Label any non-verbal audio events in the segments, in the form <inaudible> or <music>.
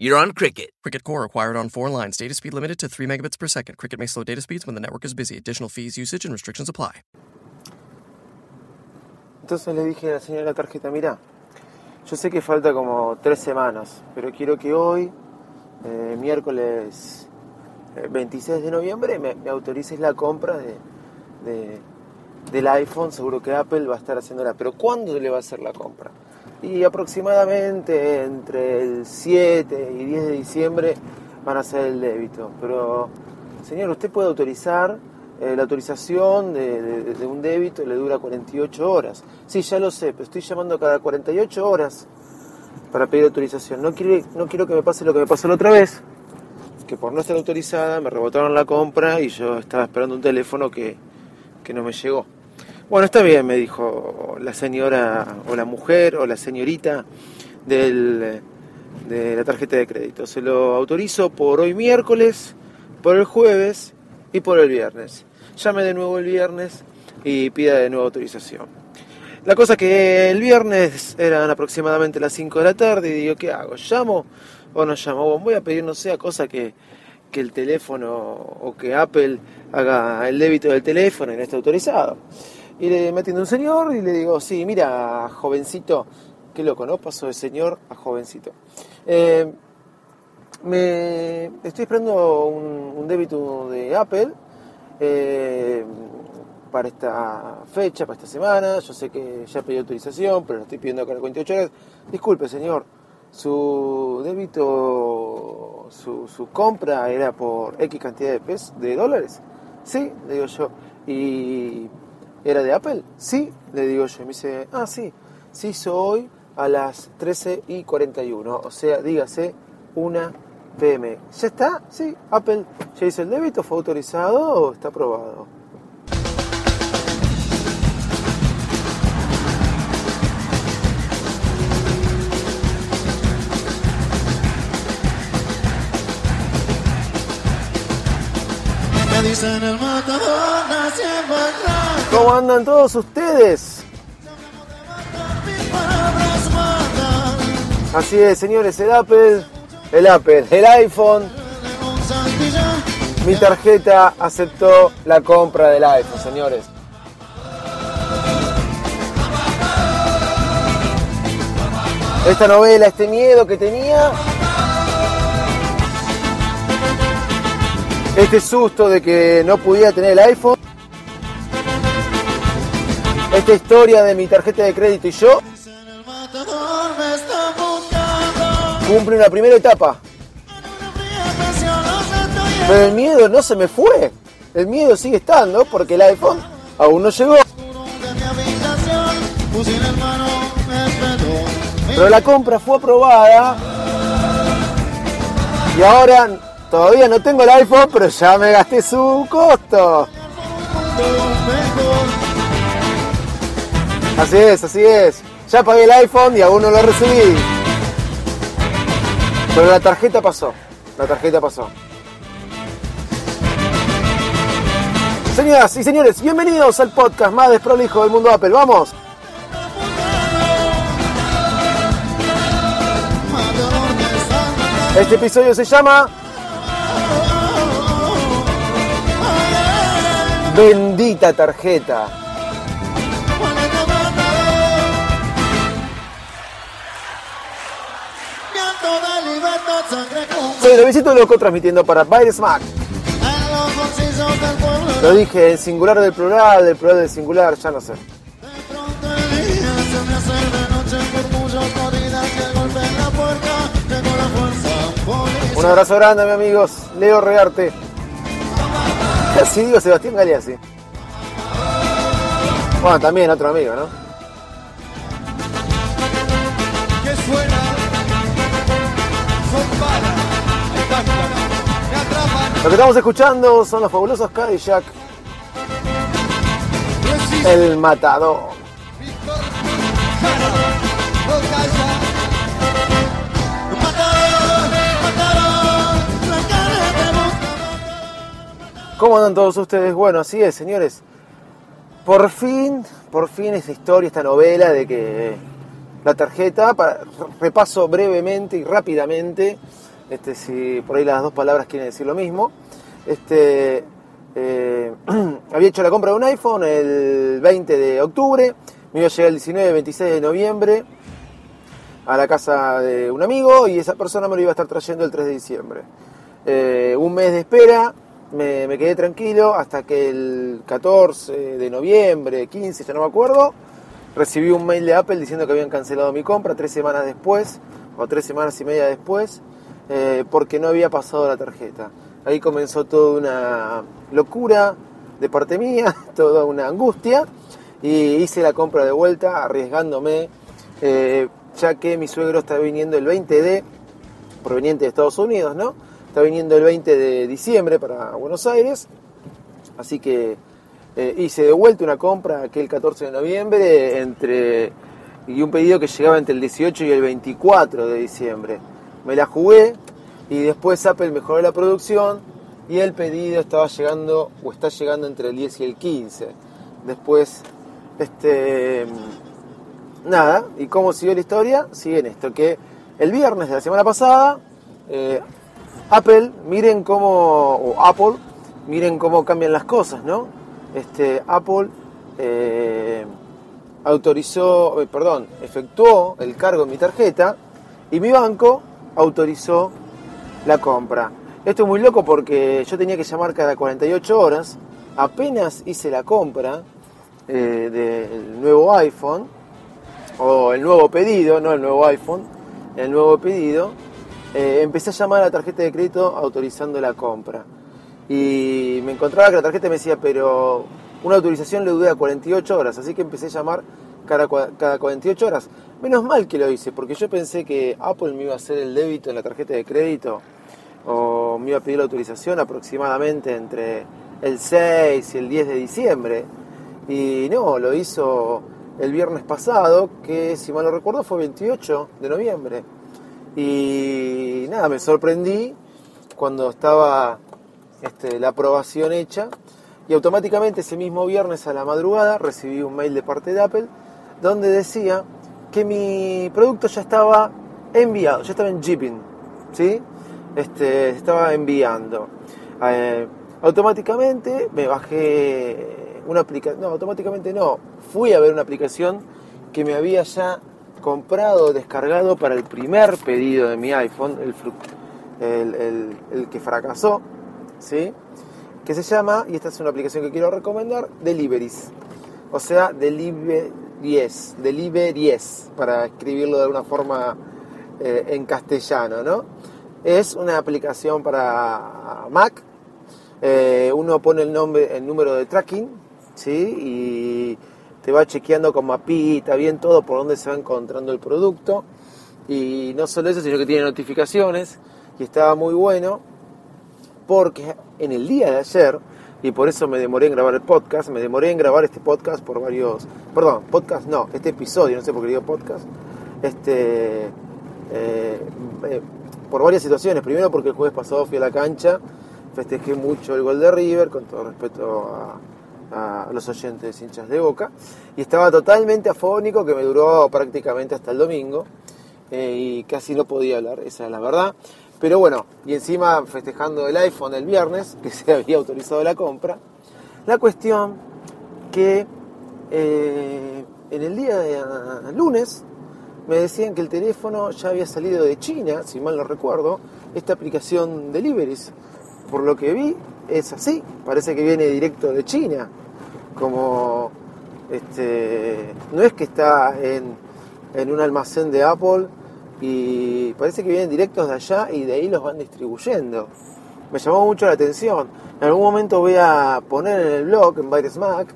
you're on Cricket. Cricket Core acquired on four lines. Data speed limited to 3 megabits per second. Cricket may slow data speeds when the network is busy. Additional fees, usage, and restrictions apply. Entonces le dije a la señora tarjeta, mira, yo sé que falta como tres semanas, pero quiero que hoy, eh, miércoles eh, 26 de noviembre, me, me autorices la compra de, de- del iPhone. Seguro que Apple va a estar haciéndola, pero ¿cuándo le va a hacer la compra? Y aproximadamente entre el 7 y 10 de diciembre van a hacer el débito. Pero, señor, usted puede autorizar, eh, la autorización de, un débito le dura 48 horas. Sí, ya lo sé, pero estoy llamando cada 48 horas para pedir autorización. No quiero, no quiero que me pase lo que me pasó la otra vez, que por no estar autorizada me rebotaron la compra y yo estaba esperando un teléfono que, que no me llegó. Bueno, está bien, me dijo la señora o la mujer o la señorita del, de la tarjeta de crédito. Se lo autorizo por hoy miércoles, por el jueves y por el viernes. Llame de nuevo el viernes y pida de nuevo autorización. La cosa que el viernes eran aproximadamente las 5 de la tarde y digo, ¿qué hago? ¿Llamo o no llamo? Bueno, voy a pedir, no sé, a cosa que, que el teléfono o que Apple haga el débito del teléfono y no esté autorizado. Y le me atiende un señor y le digo, sí, mira, jovencito, qué loco, ¿no? Pasó de señor a jovencito. Eh, me estoy esperando un, un débito de Apple eh, para esta fecha, para esta semana. Yo sé que ya pedí autorización, pero lo estoy pidiendo acá en 48 horas. Disculpe, señor, su débito, su, su compra era por X cantidad de pesos, de dólares. Sí, le digo yo. ¿Y era de Apple? Sí, le digo yo. Me dice, ah, sí, se hizo hoy a las 13 y 41. O sea, dígase, una PM. ¿Ya está? Sí, Apple ya hizo el débito, fue autorizado o está aprobado. Me dicen el matador. ¿Cómo andan todos ustedes? Así es, señores, el Apple, el Apple, el iPhone, mi tarjeta aceptó la compra del iPhone, señores. Esta novela, este miedo que tenía, este susto de que no pudiera tener el iPhone, esta historia de mi tarjeta de crédito y yo, cumple una primera etapa. Pero el miedo no se me fue. El miedo sigue estando porque el iPhone aún no llegó. Pero la compra fue aprobada. Y ahora todavía no tengo el iPhone, pero ya me gasté su costo. Así es, así es. Ya pagué el iPhone y aún no lo recibí. Pero la tarjeta pasó. La tarjeta pasó. Señoras y señores, bienvenidos al podcast más desprolijo del mundo Apple. ¡Vamos! Este episodio se llama Bendita tarjeta. Soy Luisito Loco transmitiendo para Baile Smack. Lo dije en singular del plural, del plural del singular, ya no sé. El. Un abrazo grande, mis amigos. Leo Rearte. Casi digo Sebastián Galeazzi. Bueno, también otro amigo, ¿no? Lo que estamos escuchando son los fabulosos Cadillac. El matador. ¿Cómo andan todos ustedes? Bueno, así es, señores. Por fin, por fin esta historia, esta novela de que la tarjeta, repaso brevemente y rápidamente, este, si por ahí las dos palabras quieren decir lo mismo. Este, eh, <clears throat> había hecho la compra de un iPhone el 20 de octubre, me iba a llegar el 19, 26 de noviembre a la casa de un amigo y esa persona me lo iba a estar trayendo el 3 de diciembre. Eh, un mes de espera, me, me quedé tranquilo hasta que el 14 de noviembre, 15, ya no me acuerdo, recibí un mail de Apple diciendo que habían cancelado mi compra tres semanas después, o tres semanas y media después, eh, porque no había pasado la tarjeta. Ahí comenzó toda una locura de parte mía, <laughs> toda una angustia, y hice la compra de vuelta arriesgándome, eh, ya que mi suegro está viniendo el 20 de, proveniente de Estados Unidos, ¿no? Está viniendo el 20 de diciembre para Buenos Aires, así que eh, hice de vuelta una compra aquel 14 de noviembre entre y un pedido que llegaba entre el 18 y el 24 de diciembre. Me la jugué y después Apple mejoró la producción y el pedido estaba llegando o está llegando entre el 10 y el 15. Después, este nada, ¿y cómo siguió la historia? Sigue en esto, que el viernes de la semana pasada, eh, Apple, miren cómo, o Apple, miren cómo cambian las cosas, ¿no? Este, Apple eh, autorizó, eh, perdón, efectuó el cargo en mi tarjeta y mi banco autorizó la compra. Esto es muy loco porque yo tenía que llamar cada 48 horas, apenas hice la compra eh, del nuevo iPhone, o el nuevo pedido, no el nuevo iPhone, el nuevo pedido, eh, empecé a llamar a la tarjeta de crédito autorizando la compra. Y me encontraba que la tarjeta me decía, pero una autorización le dura 48 horas, así que empecé a llamar cada, cada 48 horas. Menos mal que lo hice, porque yo pensé que Apple me iba a hacer el débito en la tarjeta de crédito o me iba a pedir la autorización aproximadamente entre el 6 y el 10 de diciembre. Y no, lo hizo el viernes pasado, que si mal no recuerdo fue 28 de noviembre. Y nada, me sorprendí cuando estaba este, la aprobación hecha y automáticamente ese mismo viernes a la madrugada recibí un mail de parte de Apple donde decía que mi producto ya estaba enviado, ya estaba en shipping, ¿sí? Este, estaba enviando. Eh, automáticamente me bajé una aplicación, no, automáticamente no, fui a ver una aplicación que me había ya comprado, descargado para el primer pedido de mi iPhone, el, el, el- que fracasó, ¿sí? que se llama, y esta es una aplicación que quiero recomendar, Deliveries. O sea, Deliveries, Deliveries, para escribirlo de alguna forma eh, en castellano, ¿no? Es una aplicación para Mac. eh, uno pone el nombre, el número de tracking, ¿sí? Y te va chequeando con mapita, bien todo, por dónde se va encontrando el producto. Y no solo eso, sino que tiene notificaciones. Y estaba muy bueno porque en el día de ayer, y por eso me demoré en grabar el podcast, me demoré en grabar este podcast por varios, perdón, podcast no, este episodio, no sé por qué digo podcast, este, eh, eh, por varias situaciones. Primero porque el jueves pasado fui a la cancha, festejé mucho el gol de River, con todo respeto a, los oyentes hinchas de boca, y estaba totalmente afónico que me duró prácticamente hasta el domingo, eh, y casi no podía hablar, esa es la verdad. Pero bueno, y encima festejando el iPhone el viernes, <laughs> que se había autorizado la compra. La cuestión que eh, en el día de ah, lunes me decían que el teléfono ya había salido de China, si mal no recuerdo, esta aplicación Deliveries. Por lo que vi, es así, parece que viene directo de China. Como este, no es que está en, en un almacén de Apple y parece que vienen directos de allá y de ahí los van distribuyendo. Me llamó mucho la atención. En algún momento voy a poner en el blog, en Virus Mac,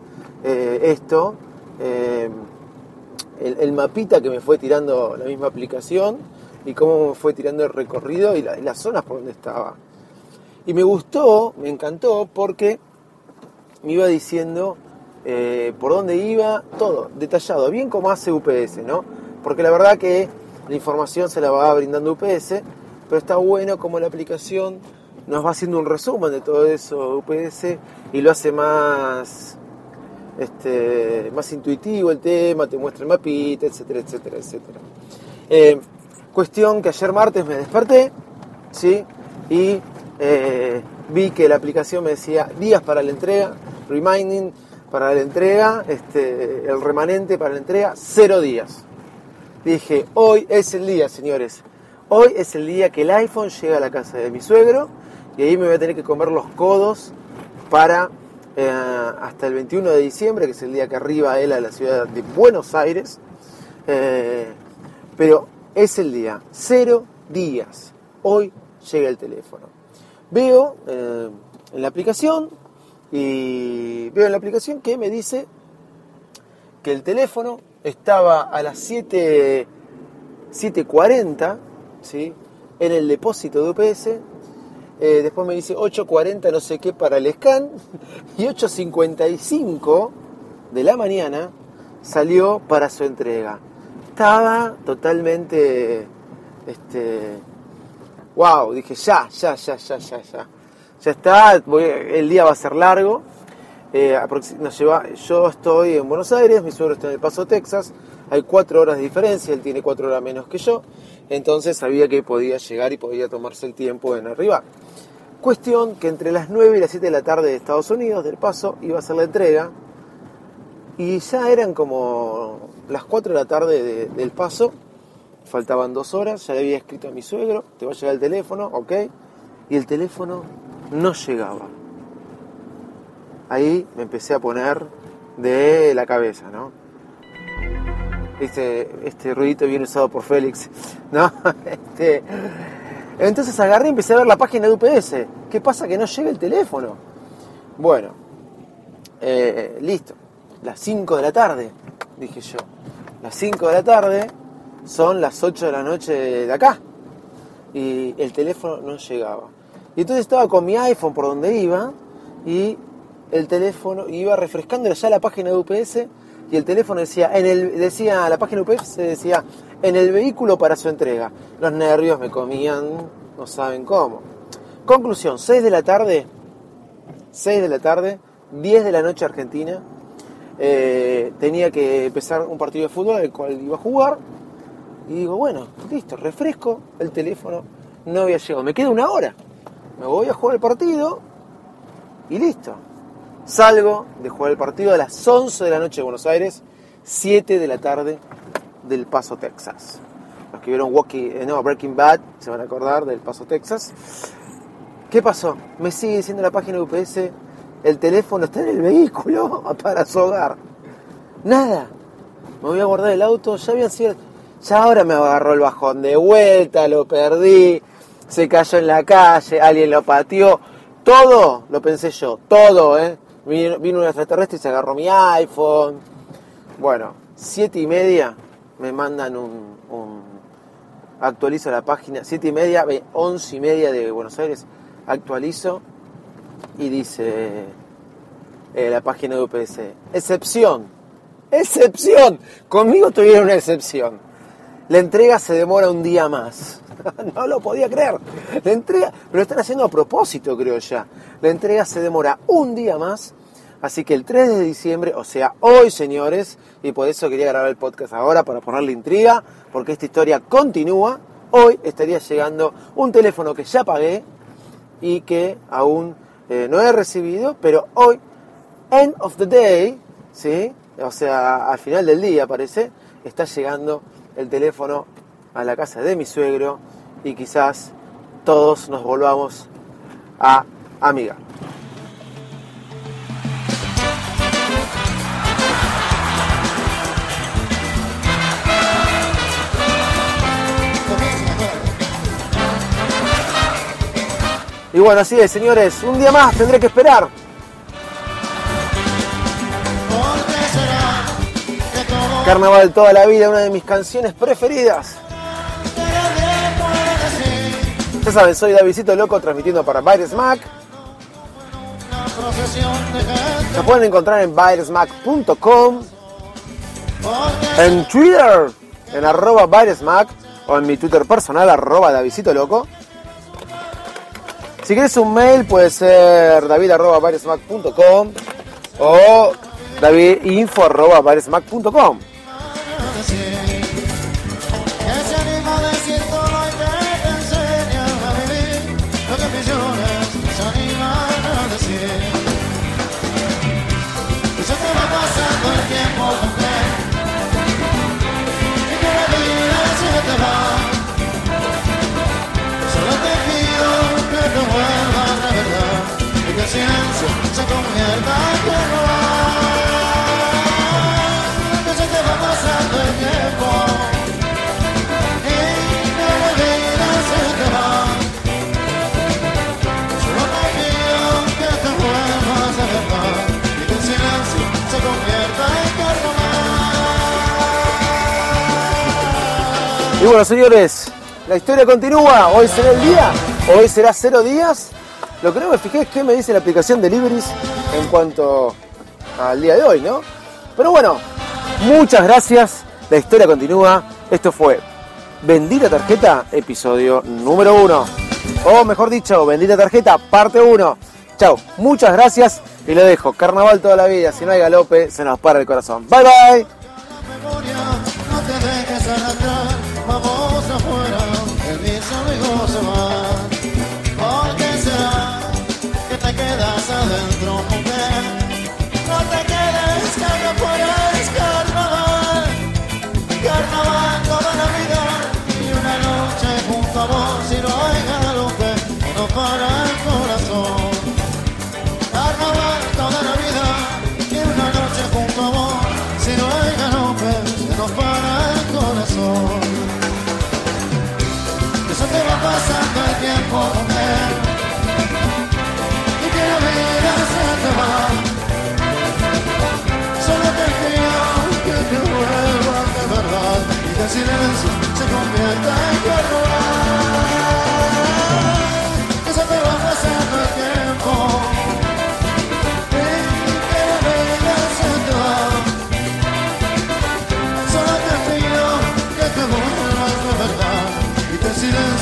eh, esto, eh, el, mapita que me fue tirando la misma aplicación y cómo me fue tirando el recorrido y las zonas por donde estaba. Y me gustó, me encantó porque me iba diciendo eh, por dónde iba, todo, detallado, bien como hace UPS, ¿no? Porque la verdad que la información se la va brindando UPS, pero está bueno como la aplicación nos va haciendo un resumen de todo eso UPS y lo hace más este, más intuitivo el tema, te muestra el mapita, etcétera, etcétera, etcétera. Eh, cuestión que ayer martes me desperté, ¿sí? Y eh, vi que la aplicación me decía días para la entrega, reminding para la entrega, este, el remanente para la entrega, cero días. Dije, hoy es el día, señores. Hoy es el día que el iPhone llega a la casa de mi suegro y ahí me voy a tener que comer los codos para eh, hasta el 21 de diciembre, que es el día que arriba él a la ciudad de Buenos Aires. Eh, pero es el día, cero días. Hoy llega el teléfono. Veo eh, en la aplicación y veo en la aplicación que me dice que el teléfono estaba a las 7, 7.40 ¿sí? en el depósito de UPS. Eh, después me dice 8.40 no sé qué para el scan. <laughs> Y 8.55 de la mañana salió para su entrega. Estaba totalmente... Este, wow, dije ya, ya, ya, ya, ya, ya. Ya está, el día va a ser largo. Eh, nos lleva, yo estoy en Buenos Aires, mi suegro está en El Paso, Texas. Hay cuatro horas de diferencia, él tiene cuatro horas menos que yo. Entonces sabía que podía llegar y podía tomarse el tiempo en arribar. Cuestión que entre las 9 y las 7 de la tarde de Estados Unidos, del Paso, iba a ser la entrega. Y ya eran como las 4 de la tarde del Paso. Faltaban dos horas, ya le había escrito a mi suegro, te va a llegar el teléfono, ok. Y el teléfono no llegaba. Ahí me empecé a poner de la cabeza, ¿no? Este, este ruidito bien usado por Félix, <laughs> ¿no? Este, entonces agarré y empecé a ver la página de UPS. ¿Qué pasa? Que no llega el teléfono. Bueno, eh, listo. Las 5 de la tarde, dije yo. Las 5 de la tarde son las 8 de la noche de acá. Y el teléfono no llegaba. Y entonces estaba con mi iPhone por donde iba y el teléfono iba refrescando ya la página de UPS y el teléfono decía, en el, decía, la página UPS decía, en el vehículo para su entrega. Los nervios me comían, no saben cómo. Conclusión, 6 de la tarde, 6 de la tarde, 10 de la noche Argentina, eh, tenía que empezar un partido de fútbol al cual iba a jugar. Y digo, bueno, listo, refresco el teléfono, no había llegado, me queda una hora. Me voy a jugar el partido y listo. Salgo de jugar el partido a las 11 de la noche de Buenos Aires, 7 de la tarde del Paso, Texas. Los que vieron Walking, eh, no, Breaking Bad se van a acordar del Paso, Texas. ¿Qué pasó? Me sigue diciendo la página de UPS, el teléfono está en el vehículo <laughs> para su hogar. Nada. Me voy a guardar el auto, ya habían sido... Ya ahora me agarró el bajón de vuelta, lo perdí, se cayó en la calle, alguien lo pateó. Todo, lo pensé yo, todo, ¿eh? Vino, un extraterrestre y se agarró mi iPhone. Bueno, siete y media me mandan un, actualizo la página, siete y media, once y media de Buenos Aires, actualizo y dice eh, la página de UPS, excepción, excepción, conmigo tuvieron una excepción. La entrega se demora un día más. <laughs> no lo podía creer. La entrega, pero lo están haciendo a propósito, creo ya. La entrega se demora un día más. Así que el 3 de diciembre, o sea, hoy, señores, y por eso quería grabar el podcast ahora para ponerle intriga, porque esta historia continúa. Hoy estaría llegando un teléfono que ya pagué y que aún eh, no he recibido, pero hoy, end of the day, ¿sí? O sea, al final del día, parece, está llegando el teléfono a la casa de mi suegro y quizás todos nos volvamos a amigar. Y bueno, así es, señores, un día más tendré que esperar. Carnaval toda la vida, una de mis canciones preferidas. Ya saben, soy Davidito Loco transmitiendo para gente. Nos pueden encontrar en bairesmac.com, Porque en Twitter, en arroba bairesmac, o en mi Twitter personal, arroba Davidito Loco. Si quieres un mail, puede ser david arroba bairesmac.com o davidinfo arroba Y bueno, señores, la historia continúa. Hoy será el día, hoy será cero días. Lo que no me fijé es qué me dice la aplicación de Libris en cuanto al día de hoy, ¿no? Pero bueno, muchas gracias. La historia continúa. Esto fue Bendita Tarjeta, episodio número uno. O mejor dicho, Bendita Tarjeta, parte uno. Chao, muchas gracias y lo dejo. Carnaval toda la vida. Si no hay galope, se nos para el corazón. Bye bye.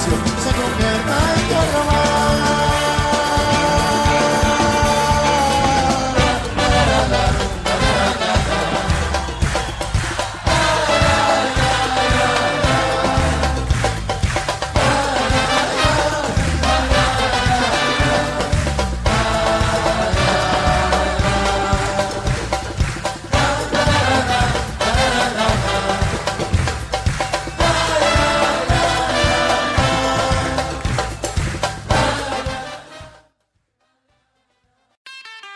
Que el silencio se convierta